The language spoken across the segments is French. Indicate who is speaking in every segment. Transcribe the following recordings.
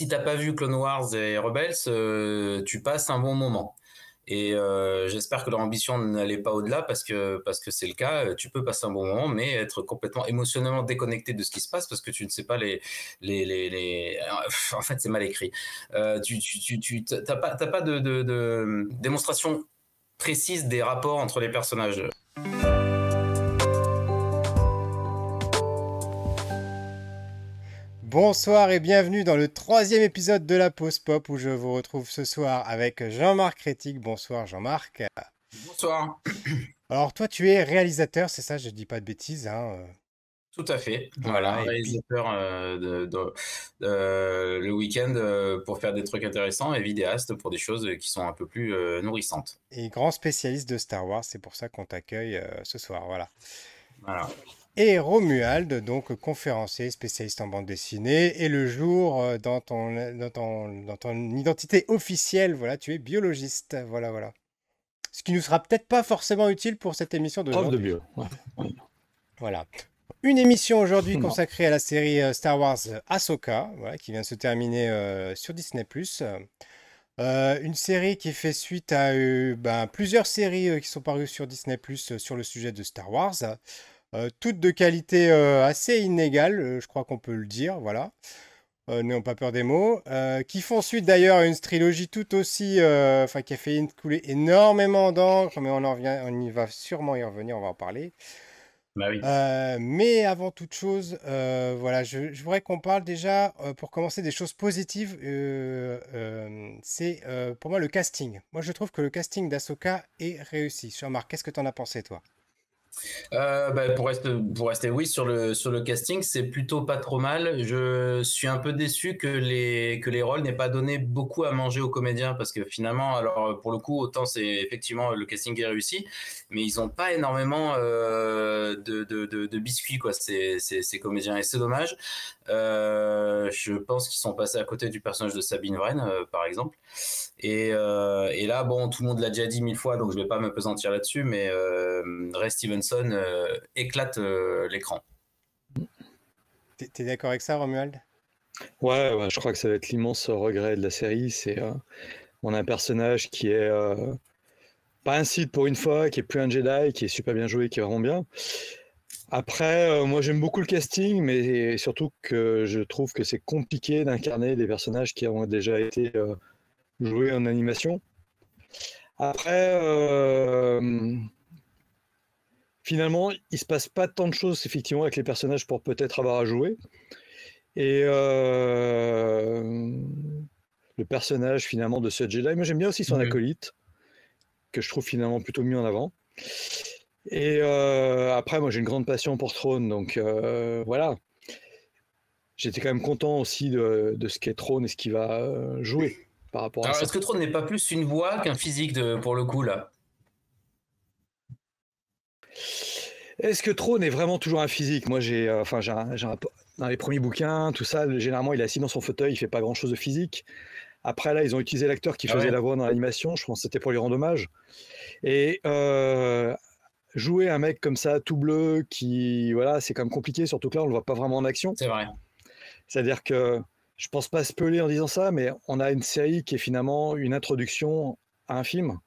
Speaker 1: si t'as pas vu Clone Wars et Rebels, tu passes un bon moment. Et euh, j'espère que leur ambition n'allait pas au-delà parce que parce que c'est le cas. Tu peux passer un bon moment, mais être complètement émotionnellement déconnecté de ce qui se passe parce que tu ne sais pas les les les, les... en fait c'est mal écrit. Euh, tu tu tu t'as pas t'as pas de, de démonstration précise des rapports entre les personnages.
Speaker 2: Bonsoir et bienvenue dans le troisième épisode de la pause pop où je vous retrouve ce soir avec Jean-Marc Rétic. Bonsoir Jean-Marc.
Speaker 1: Bonsoir.
Speaker 2: Alors toi tu es réalisateur, c'est ça, je dis pas de bêtises. Hein. Euh.
Speaker 1: Tout à fait. Voilà, réalisateur euh, de, euh, le week-end pour faire des trucs intéressants et vidéaste pour des choses qui sont un peu plus nourrissantes.
Speaker 2: Et grand spécialiste de Star Wars, c'est pour ça qu'on t'accueille ce soir. Voilà.
Speaker 1: Voilà
Speaker 2: et Romuald, donc conférencier, spécialiste en bande dessinée. Et le jour, euh, dans ton, dans ton, identité officielle, voilà, tu es biologiste. Voilà, voilà. Ce qui nous sera peut-être pas forcément utile pour cette émission de
Speaker 3: Prof de bio.
Speaker 2: Voilà. Une émission aujourd'hui consacrée à la série euh, Star Wars Ahsoka, voilà, qui vient de se terminer euh, sur Disney+. une série qui fait suite à ben, plusieurs séries qui sont parues sur Disney Plus sur le sujet de Star Wars. Euh, toutes de qualité euh, assez inégale, euh, je crois qu'on peut le dire, voilà. N'ayons pas peur des mots. qui font suite d'ailleurs une trilogie tout aussi. Enfin, qui a fait couler énormément d'encre, mais on, en revient, on y va sûrement y revenir, on va en parler.
Speaker 1: Bah oui.
Speaker 2: mais avant toute chose, voilà, je, je voudrais qu'on parle déjà, pour commencer, des choses positives. c'est pour moi le casting. Moi, je trouve que le casting d'Asoka est réussi. Jean-Marc, qu'est-ce que tu en as pensé, toi?
Speaker 1: Euh, bah, pour, rester, oui, sur le, casting, c'est plutôt pas trop mal. Je suis un peu déçu que les, que les rôles n'aient pas donné beaucoup à manger aux comédiens parce que finalement, alors pour le coup, autant c'est effectivement le casting est réussi, mais ils n'ont pas énormément euh, de, biscuits, quoi, ces, comédiens. Et c'est dommage. Euh, je pense qu'ils sont passés à côté du personnage de Sabine euh, par exemple. Et, et, là, bon, tout le monde l'a déjà dit mille fois, donc je vais pas me pesantir là-dessus, mais Ray Stevenson éclate l'écran.
Speaker 2: T'es d'accord avec ça, Romuald?
Speaker 3: Ouais, ouais, je crois que ça va être l'immense regret de la série. C'est on a un personnage qui est pas un site pour une fois, qui est plus un Jedi, qui est super bien joué, qui est vraiment bien. Après, euh, moi j'aime beaucoup le casting, mais surtout que je trouve que c'est compliqué d'incarner des personnages qui ont déjà été euh, joués en animation. Après, euh, finalement, il se passe pas tant de choses effectivement avec les personnages pour peut-être avoir à jouer. Et le personnage finalement de ce Jedi, moi j'aime bien aussi son mmh acolyte, que je trouve finalement plutôt mis en avant. Et euh, après, moi, j'ai une grande passion pour Throne, donc euh, voilà. J'étais quand même content aussi de, ce qu'est Throne et ce qu'il va euh, jouer par rapport à
Speaker 1: ça. Est-ce que Throne n'est pas plus une voix qu'un physique de, pour le coup là?
Speaker 3: Est-ce que Throne est vraiment toujours un physique? Moi, j'ai, enfin, j'ai, dans les premiers bouquins, tout ça, généralement, il est assis dans son fauteuil, il fait pas grand-chose de physique. Après, là, ils ont utilisé l'acteur qui ah faisait la voix dans l'animation. Je pense que c'était pour lui rendre hommage. Et jouer un mec comme ça, tout bleu, qui, voilà, c'est quand même compliqué, surtout que là, on le voit pas vraiment en action.
Speaker 1: C'est vrai.
Speaker 3: C'est-à-dire que je pense pas spoiler en disant ça, mais on a une série qui est finalement une introduction à un film,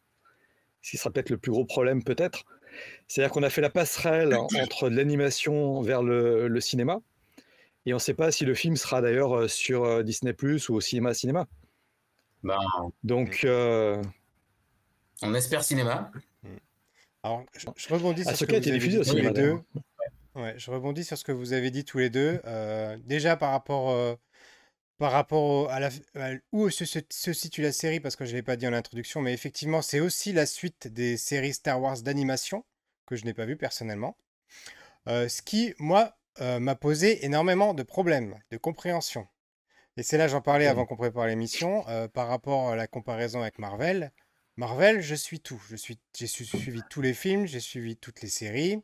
Speaker 3: ce qui sera peut-être le plus gros problème, peut-être. C'est-à-dire qu'on a fait la passerelle entre l'animation vers le, cinéma, et on ne sait pas si le film sera d'ailleurs euh, sur euh, Disney Plus ou au cinéma cinéma.
Speaker 1: Ben,
Speaker 3: Donc, euh,
Speaker 1: on espère cinéma.
Speaker 2: Alors, je, rebondis sur ce que vous avez dit tous les deux. Ouais, je rebondis sur ce que vous avez dit tous les deux. Euh, déjà par rapport, euh, par rapport à, la, où se, situe la série, parce que je ne l'ai pas dit en introduction, mais effectivement, c'est aussi la suite des séries Star Wars d'animation que je n'ai pas vu personnellement. Euh, ce qui, moi, m'a posé énormément de problèmes, de compréhension. Et c'est là, j'en parlais avant qu'on prépare l'émission, par rapport à la comparaison avec Marvel. Marvel, je suis tout. Je suis, j'ai suivi tous les films, j'ai suivi toutes les séries.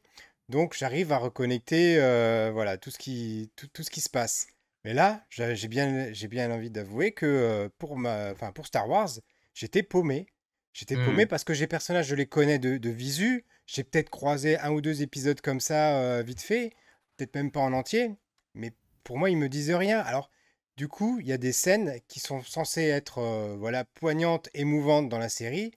Speaker 2: Donc j'arrive à reconnecter euh, voilà, tout, ce qui, tout, tout, ce qui se passe. Mais là, j'ai bien, j'ai bien envie d'avouer que pour, ma, enfin, pour Star Wars, j'étais paumé. J'étais paumé mmh. parce que j'ai personnages, je les connais de, de visu. J'ai peut-être croisé un ou deux épisodes comme ça, euh, vite fait. Peut-être même pas en entier. Mais pour moi, ils me disent rien. Alors, du coup, il y a des scènes qui sont censées être voilà, poignantes, émouvantes dans la série.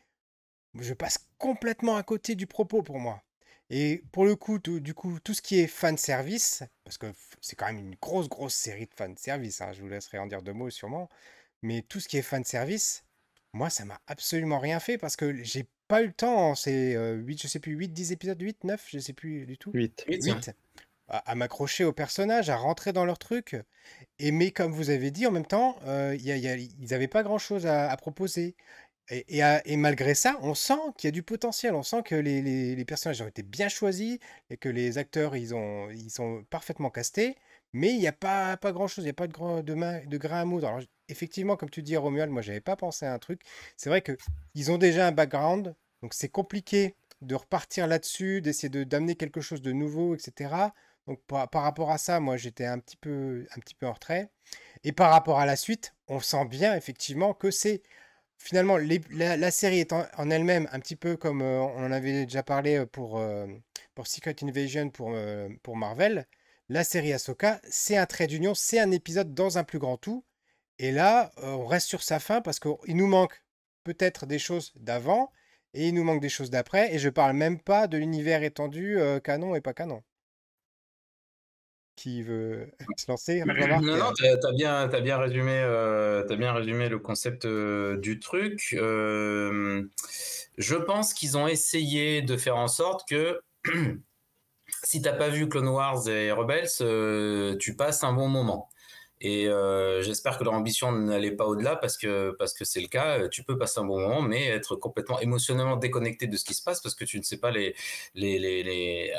Speaker 2: Je passe complètement à côté du propos pour moi. Et pour le coup, tout, du coup, tout ce qui est fan service, parce que c'est quand même une grosse, grosse série de fan service, hein, je vous laisserai en dire deux mots sûrement, mais tout ce qui est fan service, moi, ça m'a absolument rien fait parce que j'ai pas eu le temps, c'est 8, je sais plus, 8, 10 épisodes, 8, 9, je sais plus du tout.
Speaker 3: 8.
Speaker 2: 8 à, m'accrocher aux personnages, à rentrer dans leur truc. Et mais comme vous avez dit, en même temps, euh, y a, ils n'avaient pas grand-chose à, proposer. Et, malgré ça, on sent qu'il y a du potentiel. On sent que les, personnages ont été bien choisis et que les acteurs, ils, ont, ils sont parfaitement castés. Mais il n'y a pas, pas grand-chose, il n'y a pas de, grand, de, de grain à moudre. Alors, effectivement, comme tu dis, Romuald, moi, j'avais pas pensé à un truc. C'est vrai qu'ils ont déjà un background, donc c'est compliqué de repartir là-dessus, d'essayer de, d'amener quelque chose de nouveau, etc. Donc par, rapport à ça, moi j'étais un petit peu un petit peu en retrait. Et par rapport à la suite, on sent bien effectivement que c'est finalement la, série est en, elle-même un petit peu comme euh, on en avait déjà parlé euh, pour euh, pour Secret Invasion pour pour Marvel. La série Ahsoka, c'est un trait d'union, c'est un épisode dans un plus grand tout. Et là, on reste sur sa fin parce qu'il nous manque peut-être des choses d'avant et il nous manque des choses d'après. Et je parle même pas de l'univers étendu canon et pas canon qui veut se lancer
Speaker 1: Non, non, tu as, bien, as bien, résumé, euh, as bien résumé le concept euh, du truc. Euh, je pense qu'ils ont essayé de faire en sorte que si t'as pas vu Clone Wars et Rebels, tu passes un bon moment. Et euh, j'espère que leur ambition n'allait pas au-delà parce que parce que c'est le cas. Euh, tu peux passer un bon moment, mais être complètement émotionnellement déconnecté de ce qui se passe parce que tu ne sais pas les les les, les...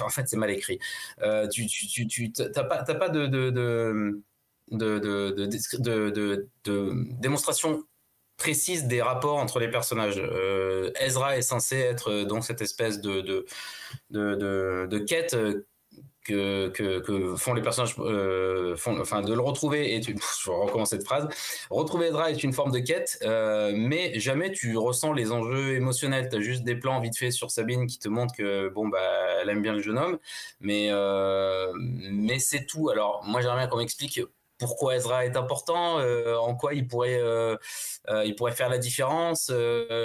Speaker 1: en fait c'est mal écrit. Euh, tu tu tu t'as pas t'as pas de de de de, de, démonstration précise des rapports entre les personnages. Euh, Ezra est censé être donc cette espèce de, de, de, de quête que, font les personnages, euh, enfin de le retrouver et tu, je recommence cette phrase. Retrouver Edra est une forme de quête, euh, mais jamais tu ressens les enjeux émotionnels. Tu as juste des plans vite fait sur Sabine qui te montrent que bon bah elle aime bien le jeune homme, mais euh, mais c'est tout. Alors moi j'aimerais bien qu'on m'explique pourquoi Ezra est important, en quoi il pourrait il pourrait faire la différence.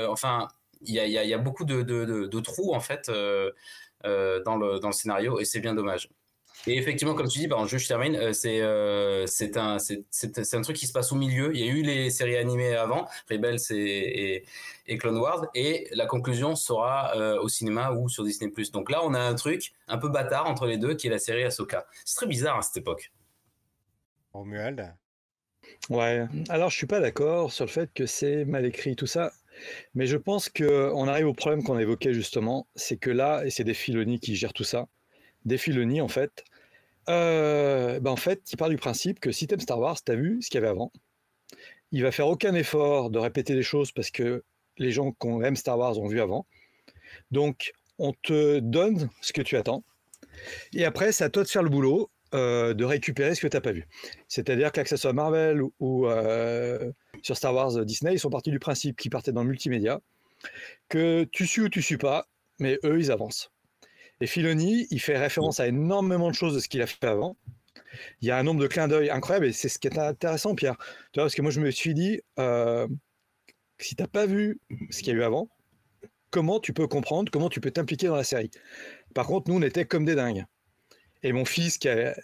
Speaker 1: enfin il y a, beaucoup de, trous en fait. Dans, le, dans le scénario et c'est bien dommage. Et effectivement, comme tu dis, bah, je termine, euh, c'est euh, c'est un, c'est un truc qui se passe au milieu. Il y a eu les séries animées avant, Rebels et, et, Clone Wars, et la conclusion sera au cinéma ou sur Disney+. Donc là, on a un truc un peu bâtard entre les deux, qui est la série Ahsoka. C'est très bizarre à cette époque.
Speaker 2: Romuald?
Speaker 3: Ouais, alors je suis pas d'accord sur le fait que c'est mal écrit, tout ça. Mais je pense qu'on arrive au problème qu'on a évoqué justement, c'est que là, et c'est des Filoni qui gèrent tout ça, des Filoni en fait, euh, ben en fait, il part du principe que si t'aimes Star Wars, t'as vu ce qu'il y avait avant. Il va faire aucun effort de répéter les choses parce que les gens qui aiment Star Wars ont vu avant. Donc, on te donne ce que tu attends. Et après, c'est à toi de faire le boulot, euh, de récupérer ce que tu n'as pas vu. C'est-à-dire que, que ce soit Marvel ou, euh, sur Star Wars euh, Disney, ils sont partis du principe qu'ils partaient dans le multimédia, que tu suis ou tu suis pas, mais eux, ils avancent. Et Filoni, il fait référence à énormément de choses de ce qu'il a fait avant. Il y a un nombre de clins d'œil incroyable, et c'est ce qui est intéressant, Pierre. Tu vois, parce que moi, je me suis dit, si tu n'as pas vu ce qu'il y a eu avant, comment tu peux comprendre, comment tu peux t'impliquer dans la série? Par contre, nous, on était comme des dingues. Et mon fils, qui a,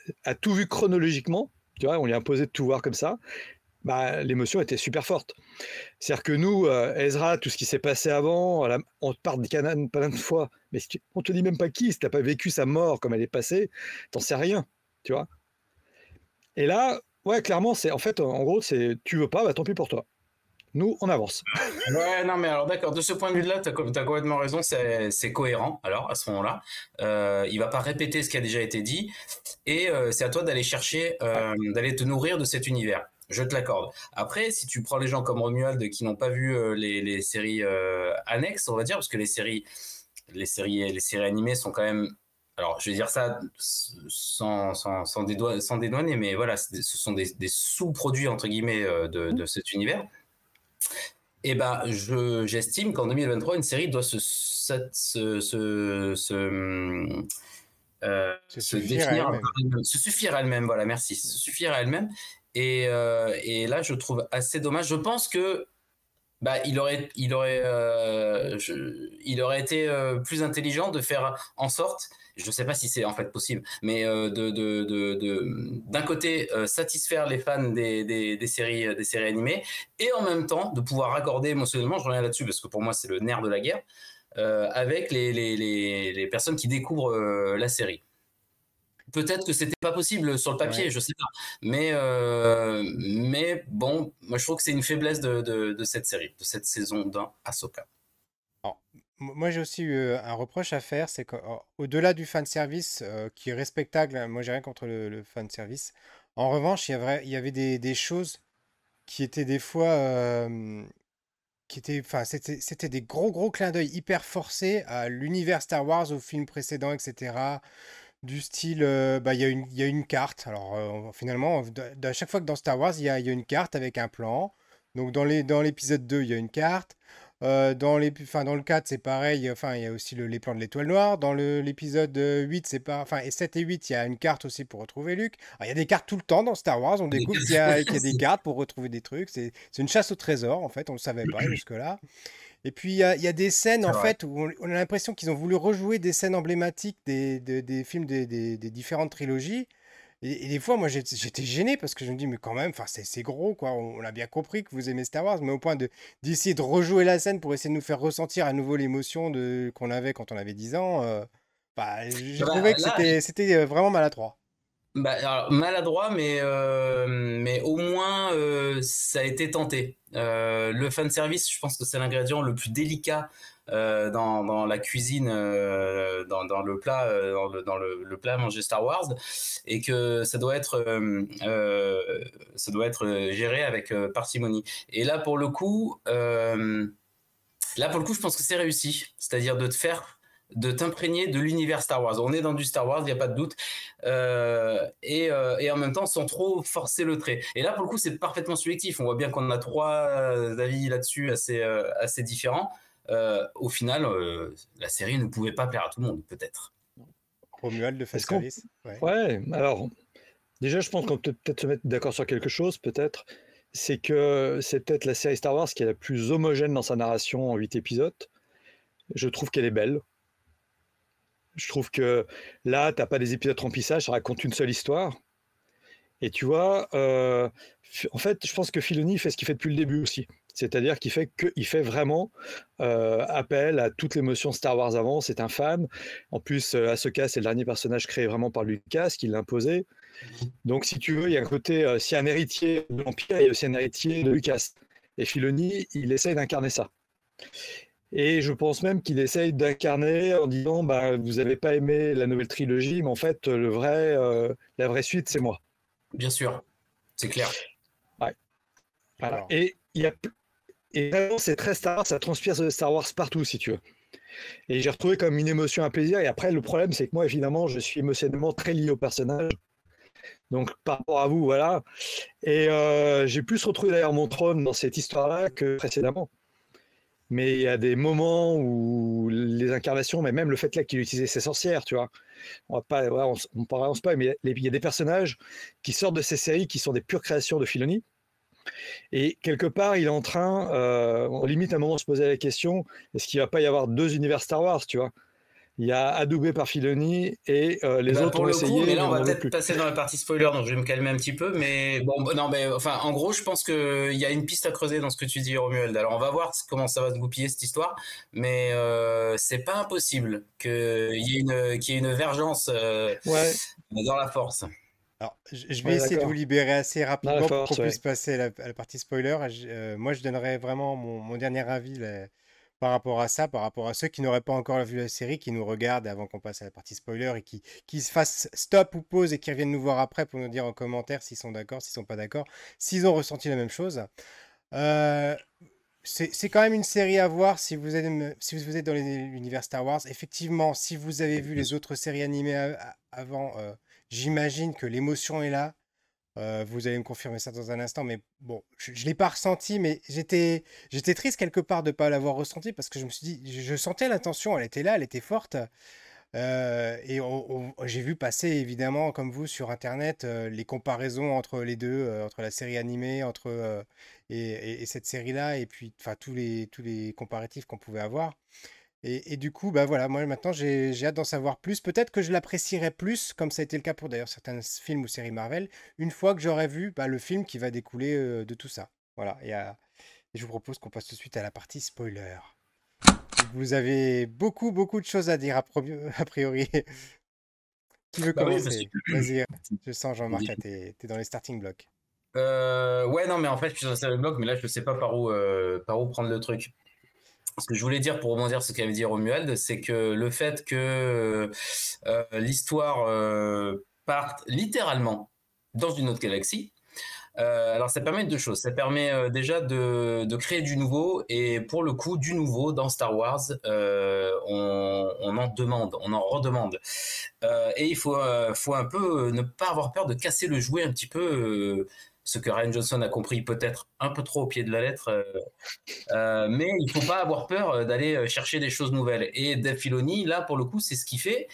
Speaker 3: tout vu chronologiquement, on lui a imposé de tout voir comme ça bah, l'émotion était super forte. C'est-à-dire que nous, euh, Ezra, tout ce qui s'est passé avant, on parle de Canaan plein de fois, mais si tu, on te dit même pas qui, si t'as pas vécu sa mort comme elle est passée, t'en sais rien, tu vois. Et là, ouais, clairement, c'est en fait, en gros, c'est tu veux pas, bah tant pis pour toi. Nous, on avance.
Speaker 1: Ouais, non, mais alors d'accord, de ce point de vue-là, tu as, complètement raison, c'est cohérent, alors, à ce moment-là. Euh, il va pas répéter ce qui a déjà été dit, et euh, c'est à toi d'aller chercher, euh, d'aller te nourrir de cet univers. Je te l'accorde. Après, si tu prends les gens comme Romuald qui n'ont pas vu euh, les, séries annexes, on va dire, parce que les séries, les séries, les séries animées sont quand même alors je vais dire ça sans, sans, sans, dédouaner, mais voilà, ce sont des, sous-produits entre guillemets de, cet univers. Et eh ben, je, j'estime qu'en 2023, une série doit se, se, se, se, se, définir, se suffire à elle-même. Voilà, merci, se suffire à elle-même Et, et là, je trouve assez dommage. Je pense que bah, il aurait, il aurait, euh, il aurait été euh, plus intelligent de faire en sorte, je ne sais pas si c'est en fait possible, mais euh, de, de, de, d'un côté satisfaire les fans des, des, des, séries, des séries animées, et en même temps de pouvoir raccorder émotionnellement, je reviens là-dessus parce que pour moi c'est le nerf de la guerre, avec les, les, les, les, personnes qui découvrent la série. Peut-être que c'était pas possible sur le papier, je sais pas. Mais, euh, mais bon, moi je trouve que c'est une faiblesse de, de, cette série, de cette saison d'un Ahsoka.
Speaker 2: Moi j'ai aussi eu un reproche à faire, c'est qu'au-delà du fan service qui est respectable, hein, moi j'ai rien contre le, le fan service. En revanche, il y avait, des, choses qui étaient des fois. Qui étaient, enfin, c'était, des gros gros clins d'œil hyper forcés à l'univers Star Wars, aux films précédents, etc du style, bah, il y, a une, carte. Alors, finalement, à chaque fois que dans Star Wars, il y a, une carte avec un plan. Donc, dans l'épisode dans 2, il y a une carte. Euh, dans, les, dans le 4, c'est pareil. Enfin, il y a aussi le, les plans de l'étoile noire. Dans l'épisode 8, c'est pas. Enfin, et 7 et 8, il y a une carte aussi pour retrouver Luke. il y a des cartes tout le temps dans Star Wars. On découvre qu'il y, y, a des cartes pour retrouver des trucs. C'est une chasse au trésor, en fait. On ne le savait pas jusque-là. Et puis, il y, a, des scènes, en fait, où on, a l'impression qu'ils ont voulu rejouer des scènes emblématiques des, des, films des, différentes trilogies. Et, des fois, moi, j'étais gêné parce que je me dis, mais quand même, c'est gros, quoi. On, a bien compris que vous aimez Star Wars, mais au point d'essayer de, rejouer la scène pour essayer de nous faire ressentir à nouveau l'émotion qu'on avait quand on avait 10 ans, euh, bah, j'ai bah, trouvé que c'était euh, vraiment maladroit.
Speaker 1: Bah, alors, maladroit, mais, euh, mais au moins euh, ça a été tenté. Euh, le fan service, je pense que c'est l'ingrédient le plus délicat dans, dans, la cuisine, dans, dans, le plat, le, dans le, plat manger Star Wars, et que ça doit être, ça doit être géré avec parcimonie. Et là, pour le coup, là pour le coup, je pense que c'est réussi, c'est-à-dire de te faire de t'imprégner de l'univers Star Wars. On est dans du Star Wars, il n'y a pas de doute. Euh, euh, et, en même temps, sans trop forcer le trait. Et là, pour le coup, c'est parfaitement subjectif. On voit bien qu'on a trois euh, avis là-dessus assez, assez différents. Au final, la série ne pouvait pas plaire à tout le monde, peut-être.
Speaker 2: Romuald de Fast Service.
Speaker 3: Ouais. alors, déjà, je pense qu'on peut peut-être se mettre d'accord sur quelque chose, peut-être. C'est que c'est peut-être la série Star Wars qui est la plus homogène dans sa narration en huit épisodes. Je trouve qu'elle est belle. Je trouve que là, tu n'as pas des épisodes de remplissage, ça raconte une seule histoire. Et tu vois, euh, en fait, je pense que Filoni fait ce qu'il fait depuis le début aussi. C'est-à-dire qu'il fait, que, fait vraiment euh, appel à toute l'émotion Star Wars avant. C'est un fan. En plus, euh, Ahsoka, c'est le dernier personnage créé vraiment par Lucas, qui l'a imposé. Donc, si tu veux, il y a un côté, s'il y a un héritier de l'Empire, il y a aussi un héritier de Lucas. Et Filoni, il essaye d'incarner ça. Et je pense même qu'il essaye d'incarner en disant bah, Vous n'avez pas aimé la nouvelle trilogie, mais en fait, le vrai, euh, la vraie suite, c'est moi.
Speaker 1: Bien sûr, c'est clair.
Speaker 3: Ouais. Et, y a, et vraiment, c'est très Star Wars, ça transpire Star Wars partout, si tu veux. Et j'ai retrouvé comme une émotion, un plaisir. Et après, le problème, c'est que moi, évidemment, je suis émotionnellement très lié au personnage. Donc, par rapport à vous, voilà. Et euh, j'ai plus retrouvé d'ailleurs mon trône dans cette histoire-là que précédemment mais il y a des moments où les incarnations, mais même le fait là qu'il utilisait ses sorcières, tu vois, on va pas, on, on pas, mais il y a des personnages qui sortent de ces séries qui sont des pures créations de Filoni. Et quelque part, il est en train, euh, on limite à un moment de se poser la question est-ce qu'il va pas y avoir deux univers Star Wars, tu vois? Il y a adoubé par Filoni et euh, les bah, autres ont essayé.
Speaker 1: mais là, on va peut-être passer dans la partie spoiler, donc je vais me calmer un petit peu. Mais bon, non, mais enfin, en gros, je pense qu'il y a une piste à creuser dans ce que tu dis, Romuald. Alors, on va voir comment ça va se goupiller cette histoire, mais euh, c'est pas impossible qu'il y ait une, qu'il y ait une vergence euh, dans la force.
Speaker 2: Alors, je vais essayer de vous libérer assez rapidement pour qu'on puisse passer à la, partie spoiler. moi, je donnerai vraiment mon, mon dernier avis. Là par rapport à ça, par rapport à ceux qui n'auraient pas encore vu la série, qui nous regardent avant qu'on passe à la partie spoiler et qui, qui se fassent stop ou pause et qui reviennent nous voir après pour nous dire en commentaire s'ils sont d'accord, s'ils sont pas d'accord, s'ils ont ressenti la même chose. Euh, c'est quand même une série à voir si vous êtes, si vous êtes dans l'univers Star Wars. Effectivement, si vous avez vu les autres séries animées avant, euh, j'imagine que l'émotion est là. Euh, vous allez me confirmer ça dans un instant, mais bon, je ne l'ai pas ressenti, mais j'étais, triste quelque part de ne pas l'avoir ressenti parce que je me suis dit, je, sentais l'intention, elle était là, elle était forte. et j'ai vu passer évidemment, comme vous, sur Internet, les comparaisons entre les deux, entre la série animée, entre et, cette série-là, et puis tous les tous les comparatifs qu'on pouvait avoir. Et, du coup, bah voilà, moi maintenant j'ai hâte d'en savoir plus. Peut-être que je l'apprécierai plus, comme ça a été le cas pour d'ailleurs certains films ou séries Marvel, une fois que j'aurai vu bah, le film qui va découler de tout ça. Voilà, et, je vous propose qu'on passe tout de suite à la partie spoiler. Vous avez beaucoup, beaucoup de choses à dire a, priori. Qui veut bah commencer? Vas-y, je sens Jean-Marc, tu es, dans les starting blocks.
Speaker 1: Euh, ouais, non, mais en fait, je suis dans les starting blocks, mais là, je ne sais pas par où, euh, par où prendre le truc ce que je voulais dire pour rebondir sur ce qu'avait dit Romuald, c'est que le fait que euh, l'histoire euh, parte littéralement dans une autre galaxie, euh, alors ça permet deux choses. Ça permet déjà de, créer du nouveau et pour le coup du nouveau dans Star Wars, on, en demande, on en redemande. et il faut un peu ne pas avoir peur de casser le jouet un petit peu ce que Ryan Johnson a compris peut-être un peu trop au pied de la lettre, euh, euh, mais il faut pas avoir peur euh, d'aller chercher des choses nouvelles. Et Dave Filoni, là, pour le coup, c'est ce qu'il fait.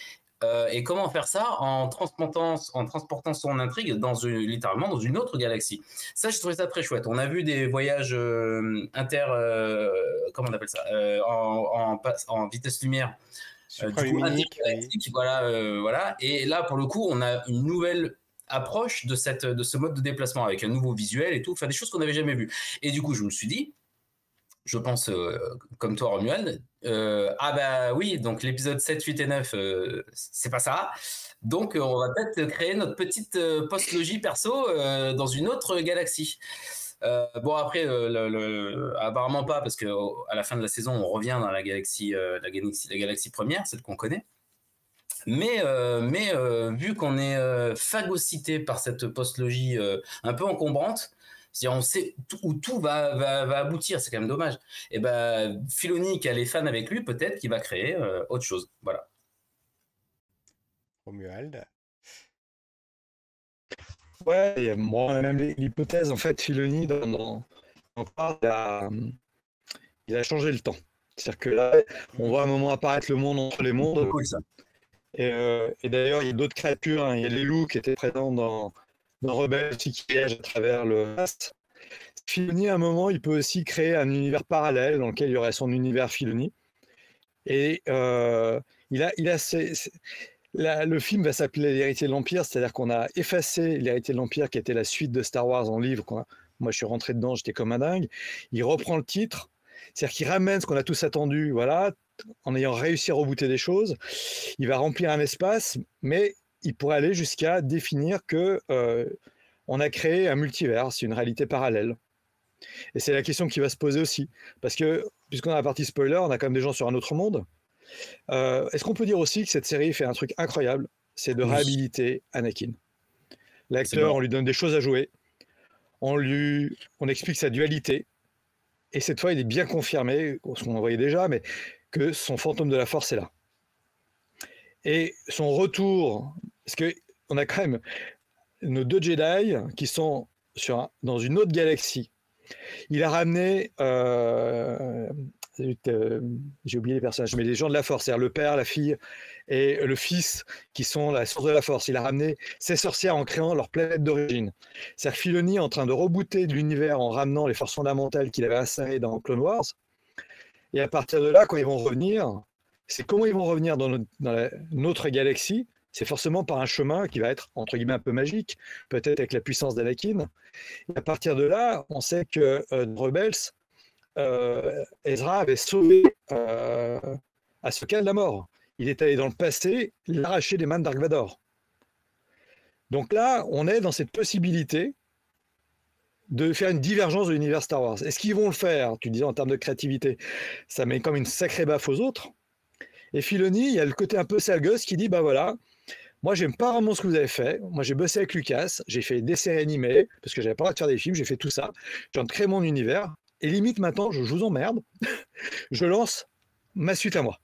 Speaker 1: et comment faire ça en transportant, en transportant son intrigue dans littéralement dans une autre galaxie. Ça, je trouvais ça très chouette. On a vu des voyages inter, comment on appelle ça, en, en, vitesse lumière.
Speaker 2: Du
Speaker 1: voilà, voilà. Et là, pour le coup, on a une nouvelle approche de, cette, de ce mode de déplacement avec un nouveau visuel et tout, enfin des choses qu'on n'avait jamais vues. Et du coup, je me suis dit, je pense euh, comme toi, Romuald, euh, ah bah oui, donc l'épisode 7, 8 et 9, euh, c'est pas ça. Donc on va peut-être créer notre petite post-logie perso dans une autre galaxie. bon après, apparemment pas, parce que à la fin de la saison, on revient dans la galaxie, la galaxie, la galaxie première, celle qu'on connaît. Mais, euh, mais euh, vu qu'on est euh, phagocyté par cette postlogie un peu encombrante, c'est-à-dire on sait où tout va, va, aboutir, c'est quand même dommage. Et ben Filoni qui a les fans avec lui, peut-être qu'il va créer autre chose. Voilà.
Speaker 2: Romuald.
Speaker 3: Ouais, moi même l'hypothèse en fait Filoni dans, dans, il, a, il a changé le temps. C'est-à-dire que là, on voit un moment apparaître le monde entre les mondes. Cool, ça. Euh, et, d'ailleurs, il y a d'autres créatures. Hein. Il y a les loups qui étaient présents dans, dans Rebelle qui à travers le reste. Filoni, à un moment, il peut aussi créer un univers parallèle dans lequel il y aurait son univers Filoni. Et euh, il a, il a le film va s'appeler L'héritier de l'Empire, c'est-à-dire qu'on a effacé L'héritier de l'Empire qui était la suite de Star Wars en livre. Moi, je suis rentré dedans, j'étais comme un dingue. Il reprend le titre, c'est-à-dire qu'il ramène ce qu'on a tous attendu. Voilà, en ayant réussi à rebooter des choses, il va remplir un espace, mais il pourrait aller jusqu'à définir que euh, on a créé un multivers, c'est une réalité parallèle. Et c'est la question qui va se poser aussi, parce que puisqu'on a la partie spoiler, on a quand même des gens sur un autre monde. Euh, est-ce qu'on peut dire aussi que cette série fait un truc incroyable, c'est de réhabiliter Anakin. L'acteur, on lui donne des choses à jouer, on lui, on explique sa dualité, et cette fois, il est bien confirmé, ce qu'on en voyait déjà, mais que son fantôme de la force est là. Et son retour, parce qu'on a quand même nos deux Jedi qui sont dans une autre galaxie. Il a ramené, euh, euh, j'ai oublié les personnages, mais les gens de la force, c'est-à-dire le père, la fille et le fils qui sont la source de la force. Il a ramené ces sorcières en créant leur planète d'origine. C'est-à-dire Filoni en train de rebooter de l'univers en ramenant les forces fondamentales qu'il avait installées dans Clone Wars. Et à partir de là, quand ils vont revenir, c'est comment ils vont revenir dans, notre, galaxie? C'est forcément par un chemin qui va être, entre guillemets, un peu magique, peut-être avec la puissance d'Anakin. Et à partir de là, on sait que euh, Rebels, euh, Ezra avait sauvé euh, de la mort. Il est allé dans le passé, l'arracher des mains de Dark Vador. Donc là, on est dans cette possibilité de faire une divergence de l'univers Star Wars. Est-ce qu'ils vont le faire Tu disais en termes de créativité, ça met comme une sacrée baffe aux autres. Et Filoni, il y a le côté un peu sale gosse qui dit bah voilà, moi j'aime pas vraiment ce que vous avez fait. Moi j'ai bossé avec Lucas, j'ai fait des séries animées parce que j'avais pas le droit de faire des films, j'ai fait tout ça. J'ai de créer mon univers. Et limite maintenant, je vous emmerde, je lance ma suite à moi.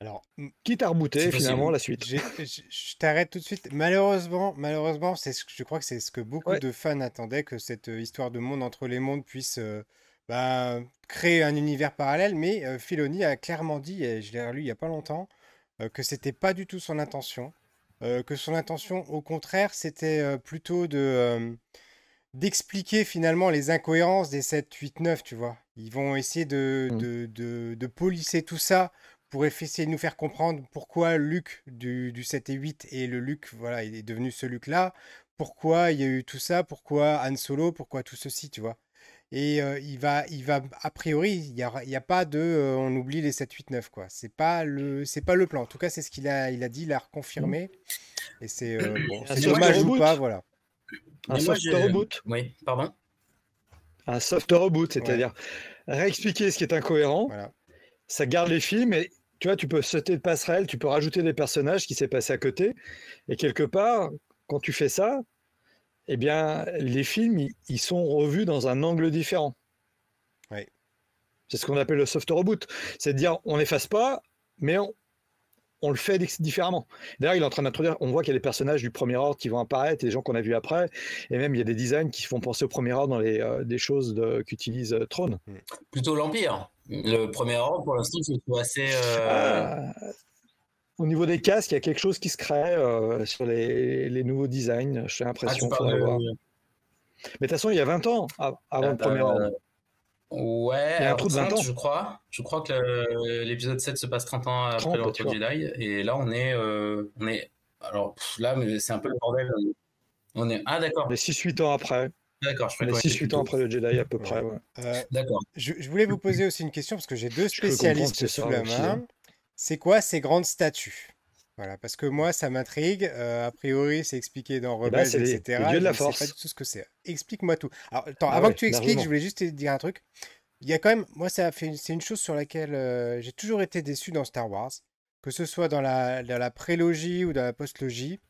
Speaker 3: Alors, quitte à rebooter finalement la suite.
Speaker 2: Je, t'arrête tout de suite. Malheureusement, malheureusement, c'est je crois que c'est ce que beaucoup de fans attendaient que cette euh, histoire de monde entre les mondes puisse euh, bah, créer un univers parallèle. Mais euh, Filoni a clairement dit, et je l'ai lu il y a pas longtemps, que c'était pas du tout son intention, que son intention, au contraire, c'était plutôt de d'expliquer finalement les incohérences des 7, 8, 9, tu vois. Ils vont essayer de, mmh. de, de, de polisser tout ça pour essayer de nous faire comprendre pourquoi Luc du, du 7 et 8 et le Luc, voilà, il est devenu ce Luc-là, pourquoi il y a eu tout ça, pourquoi Han Solo, pourquoi tout ceci, tu vois? Et euh, il va, il va, a priori, il n'y a, y a, pas de, euh, on oublie les 7, 8, 9, quoi. C'est pas le, c'est pas le plan. En tout cas, c'est ce qu'il a, il a dit, il a reconfirmé. Et c'est, euh, bon, c'est dommage ou pas, voilà.
Speaker 3: Un soft reboot.
Speaker 1: Oui, pardon?
Speaker 3: Un soft reboot, c'est-à-dire réexpliquer ce qui est incohérent. Voilà. Ça garde les films et tu vois, tu peux sauter de passerelle, tu peux rajouter des personnages qui s'est passé à côté. Et quelque part, quand tu fais ça, eh bien, les films, ils sont revus dans un angle différent.
Speaker 2: Oui.
Speaker 3: C'est ce qu'on appelle le soft reboot. C'est de dire, on n'efface pas, mais on, on le fait différemment. D'ailleurs, il est en train d'introduire, on voit qu'il y a des personnages du premier ordre qui vont apparaître, des gens qu'on a vus après, et même il y a des designs qui font penser au premier ordre dans les euh, des choses qu'utilise euh, Throne.
Speaker 1: Mm. Plutôt l'Empire. Le premier ordre, pour l'instant, c'est assez. Euh, ah,
Speaker 3: au niveau des casques, il y a quelque chose qui se crée sur les, nouveaux designs, j'ai l'impression. Ah, Mais de toute façon, il y a 20 ans, avant le premier ordre.
Speaker 1: Ouais, il y a un trou de 20 ans. je crois. Je crois que l'épisode 7 se passe 30 ans après l'Ordre Jedi. Et là, on est. Euh, on est... Alors là, c'est un peu le bordel. On est. Ah, d'accord.
Speaker 3: Est 6-8 ans après.
Speaker 1: D'accord,
Speaker 3: je On est 6-8 ans après le Jedi, à peu près. Ouais.
Speaker 1: Euh, d'accord.
Speaker 2: Je, je, voulais vous poser aussi une question parce que j'ai deux spécialistes sous la main. C'est quoi ces grandes statues? Voilà, parce que moi, ça m'intrigue. Euh, a priori, c'est expliqué dans
Speaker 3: eh ben, Rebels,
Speaker 2: etc.
Speaker 3: Les, dieux de la force.
Speaker 2: sais pas du tout ce que c'est. Explique-moi tout. Alors, attends, ah avant que tu expliques, je voulais juste te dire un truc. Il y a quand même, moi, ça fait, c'est une chose sur laquelle euh, j'ai toujours été déçu dans Star Wars, que ce soit dans la, dans la prélogie ou dans la postlogie.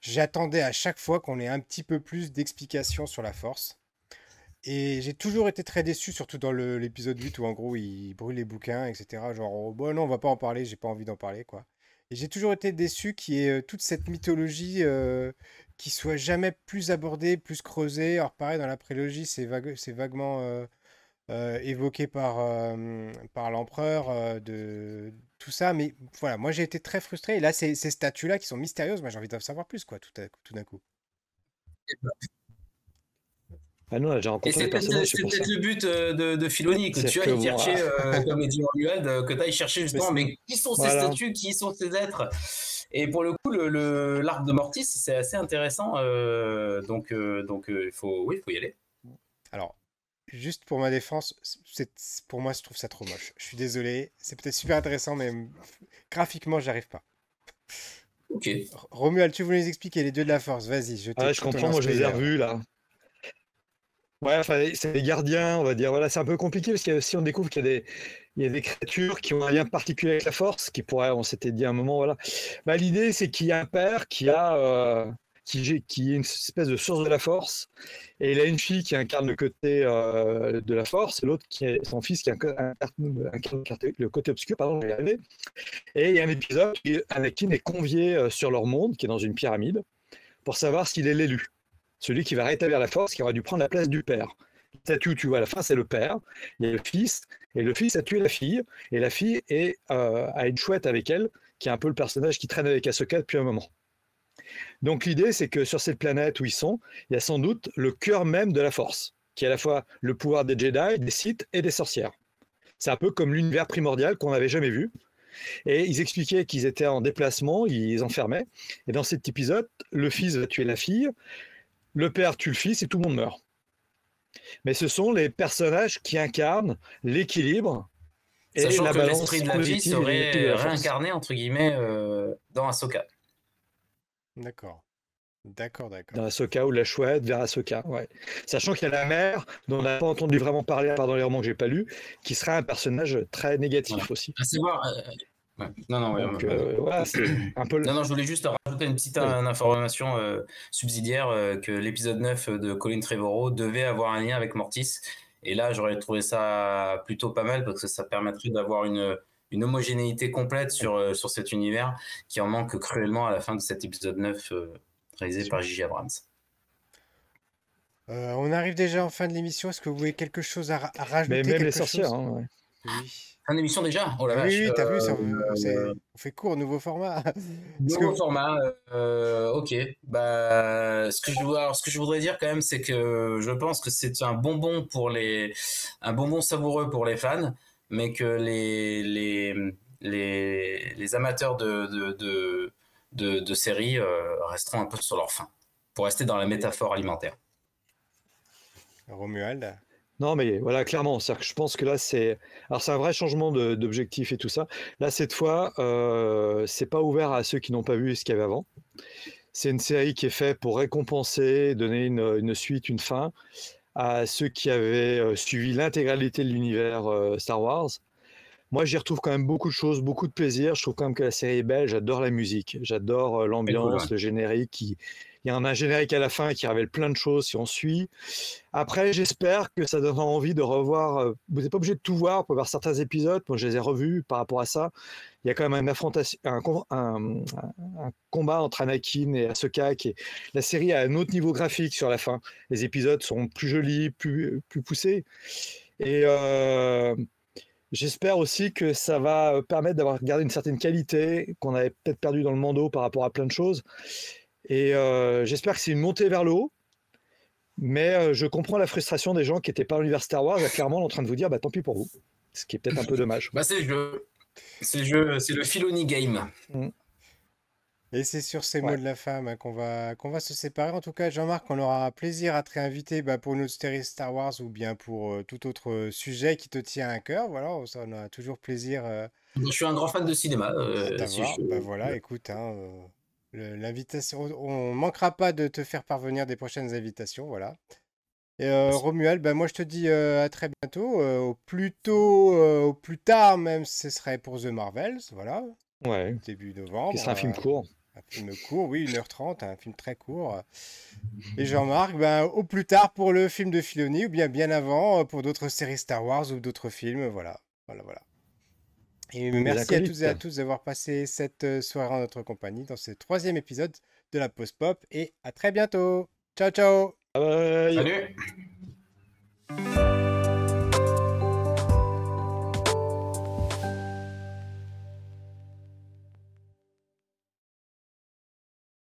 Speaker 2: J'attendais à chaque fois qu'on ait un petit peu plus d'explications sur la force. Et j'ai toujours été très déçu, surtout dans l'épisode 8 où en gros il brûle les bouquins, etc. Genre, oh, bon, non, on va pas en parler, j'ai pas envie d'en parler, quoi. Et j'ai toujours été déçu qu'il y ait toute cette mythologie qui soit jamais plus abordée, plus creusée. Alors pareil, dans la prélogie, c'est vaguement évoqué par, par l'empereur de tout ça. Mais voilà, moi j'ai été très frustré. Et là, ces, ces statues-là qui sont mystérieuses, moi j'ai envie d'en savoir plus, quoi, tout, tout d'un coup.
Speaker 3: Ah non, j'ai rencontré
Speaker 1: c'est peut-être le but euh, de, de Filoni, que tu ailles chercher, euh, comme dit Romuald, euh, que tu ailles chercher justement, mais, qui sont ces statues, qui sont ces êtres? Et pour le coup, l'arc le, de Mortis, c'est assez intéressant, donc donc il faut, oui, faut y aller.
Speaker 2: Alors, juste pour ma défense, pour moi, je trouve ça trop moche. Je suis désolé, c'est peut-être super intéressant, mais graphiquement, j'arrive pas.
Speaker 1: Ok.
Speaker 2: Romuald, tu voulais nous expliquer les deux de la force, vas-y.
Speaker 3: Je, ah, je comprends, moi je les ai revus là. Ouais, enfin, c'est les gardiens, on va dire. Voilà, c'est un peu compliqué parce que si on découvre qu'il y a des, il y a des créatures qui ont un lien particulier avec la force, qui pourrait, on s'était dit à un moment, voilà. Bah, l'idée, c'est qu'il y a un père qui a, euh, qui, est une espèce de source de la force, et il a une fille qui incarne le côté euh, de la force, et l'autre qui est son fils qui incarne, le côté obscur, pardon, Et il y a un épisode avec qui est convié euh, sur leur monde, qui est dans une pyramide, pour savoir s'il est l'élu celui qui va rétablir la force, qui aura dû prendre la place du père. Statue, tu vois, à la fin, c'est le père, il y a le fils, et le fils a tué la fille, et la fille est, euh, a une chouette avec elle, qui est un peu le personnage qui traîne avec Ahsoka depuis un moment. Donc l'idée, c'est que sur cette planète où ils sont, il y a sans doute le cœur même de la force, qui est à la fois le pouvoir des Jedi, des Sith et des sorcières. C'est un peu comme l'univers primordial qu'on n'avait jamais vu. Et ils expliquaient qu'ils étaient en déplacement, ils enfermaient. Et dans cet épisode, le fils va tuer la fille, le père tue le fils et tout le monde meurt. Mais ce sont les personnages qui incarnent l'équilibre
Speaker 1: et la que balance. L'esprit de la vie serait réincarné entre guillemets euh, dans Ahsoka.
Speaker 2: D'accord. D'accord, d'accord.
Speaker 3: Dans Ahsoka ou la chouette vers Ahsoka, ouais. Sachant qu'il y a la mère, dont on n'a pas entendu vraiment parler, part dans les romans que j'ai pas lus, qui sera un personnage très négatif aussi.
Speaker 1: À savoir, euh, non, non,
Speaker 3: euh, un peu...
Speaker 1: non, non, je voulais juste rajouter une petite information euh, subsidiaire euh, que l'épisode 9 de Colin Trevorrow devait avoir un lien avec Mortis. Et là, j'aurais trouvé ça plutôt pas mal parce que ça permettrait d'avoir une, une homogénéité complète sur, sur cet univers qui en manque cruellement à la fin de cet épisode 9 réalisé par J.J. Abrams.
Speaker 2: on arrive déjà en fin de l'émission. Est-ce que vous voulez quelque chose à, rajouter
Speaker 3: Mais même les sorcières. Hein,
Speaker 2: oui.
Speaker 1: Fin d'émission déjà?
Speaker 2: Oh la vache. Oui, oui, t'as vu, ça, euh, on fait court, nouveau format.
Speaker 1: Nouveau format, euh, ok. Bah, ce que, je, alors, ce que je voudrais dire quand même, c'est que je pense que c'est un bonbon pour les, un bonbon savoureux pour les fans, mais que les, les, les, les amateurs de, de, de, de, séries euh, resteront un peu sur leur faim, pour rester dans la métaphore alimentaire.
Speaker 2: Romuald?
Speaker 3: Non, mais voilà, clairement, que je pense que là, c'est. Alors, c'est un vrai changement d'objectif et tout ça. Là, cette fois, euh, c'est pas ouvert à ceux qui n'ont pas vu ce qu'il y avait avant. C'est une série qui est faite pour récompenser, donner une, suite, une fin à ceux qui avaient suivi l'intégralité de l'univers Star Wars. Moi, j'y retrouve quand même beaucoup de choses, beaucoup de plaisir. Je trouve quand même que la série est belle. J'adore la musique, j'adore l'ambiance, le générique qui, il y a un générique à la fin qui révèle plein de choses si on suit. Après, j'espère que ça donnera envie de revoir. Euh, vous n'êtes pas obligé de tout voir pour voir certains épisodes. Moi, je les ai revus par rapport à ça. Il y a quand même un, affrontation, un, combat entre Anakin et Ahsoka. Qui. La série a un autre niveau graphique sur la fin. Les épisodes sont plus jolis, plus, plus poussés. Et euh, j'espère aussi que ça va permettre d'avoir gardé une certaine qualité qu'on avait peut-être perdu dans le Mando par rapport à plein de choses. Et euh, j'espère que c'est une montée vers le haut. Mais euh, je comprends la frustration des gens qui n'étaient pas à l'univers Star Wars, clairement en train de vous dire bah, tant pis pour vous. Ce qui est peut-être un peu dommage.
Speaker 1: Bah, c'est le jeu. C'est le jeu, c'est le Filoni game. Mm.
Speaker 2: Et c'est sur ces mots de la femme hein, qu'on va, qu'on va se séparer. En tout cas, Jean-Marc, on aura plaisir à te réinviter bah, pour une autre série Star Wars ou bien pour euh, tout autre sujet qui te tient à cœur. Voilà, on a toujours plaisir.
Speaker 1: Je suis un grand fan de cinéma.
Speaker 2: bah, voilà, écoute, hein, L'invitation, on manquera pas de te faire parvenir des prochaines invitations, voilà. Et euh, Romuald, ben moi je te dis euh, à très bientôt, euh, au plus tôt, au plus tard même, ce serait pour The Marvels, voilà.
Speaker 3: Ouais.
Speaker 2: Début novembre.
Speaker 3: C'est un film court.
Speaker 2: Un film court, oui, 1h30, un film très court. Et Jean-Marc, ben, au plus tard pour le film de Filoni, ou bien bien avant pour d'autres séries Star Wars ou d'autres films, voilà. Voilà, voilà. Et merci à toutes et à tous d'avoir passé cette soirée en notre compagnie dans ce troisième épisode de la Post Pop. Et à très bientôt. Ciao, ciao.
Speaker 1: Salut.